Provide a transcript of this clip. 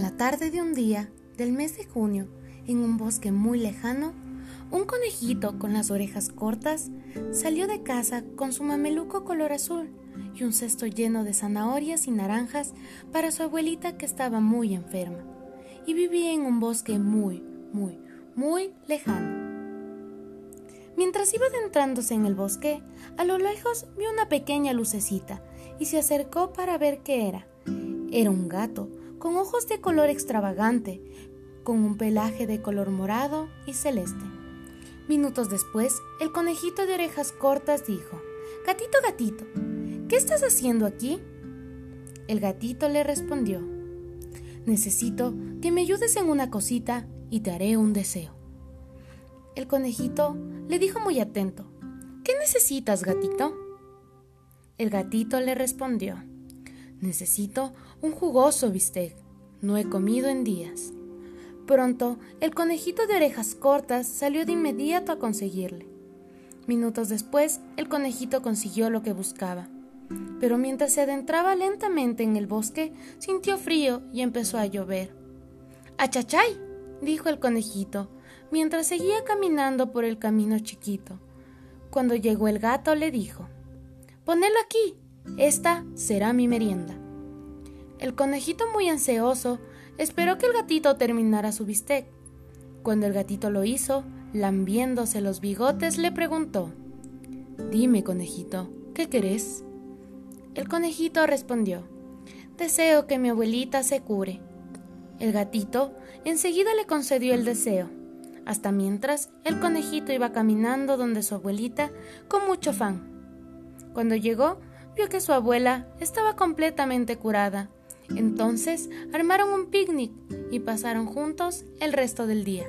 tarde de un día del mes de junio, en un bosque muy lejano, un conejito con las orejas cortas salió de casa con su mameluco color azul y un cesto lleno de zanahorias y naranjas para su abuelita que estaba muy enferma y vivía en un bosque muy, muy, muy lejano. Mientras iba adentrándose en el bosque, a lo lejos vio una pequeña lucecita y se acercó para ver qué era. Era un gato, con ojos de color extravagante, con un pelaje de color morado y celeste. Minutos después, el conejito de orejas cortas dijo, Gatito, gatito, ¿qué estás haciendo aquí? El gatito le respondió, Necesito que me ayudes en una cosita y te haré un deseo. El conejito le dijo muy atento, ¿Qué necesitas, gatito? El gatito le respondió, Necesito un jugoso bistec. No he comido en días. Pronto, el conejito de orejas cortas salió de inmediato a conseguirle. Minutos después, el conejito consiguió lo que buscaba. Pero mientras se adentraba lentamente en el bosque, sintió frío y empezó a llover. ¡Achachay! dijo el conejito, mientras seguía caminando por el camino chiquito. Cuando llegó el gato, le dijo: Ponelo aquí, esta será mi merienda. El conejito muy ansioso esperó que el gatito terminara su bistec. Cuando el gatito lo hizo, lambiéndose los bigotes, le preguntó Dime, conejito, ¿qué querés? El conejito respondió Deseo que mi abuelita se cure. El gatito enseguida le concedió el deseo, hasta mientras el conejito iba caminando donde su abuelita con mucho afán. Cuando llegó, vio que su abuela estaba completamente curada. Entonces armaron un picnic y pasaron juntos el resto del día.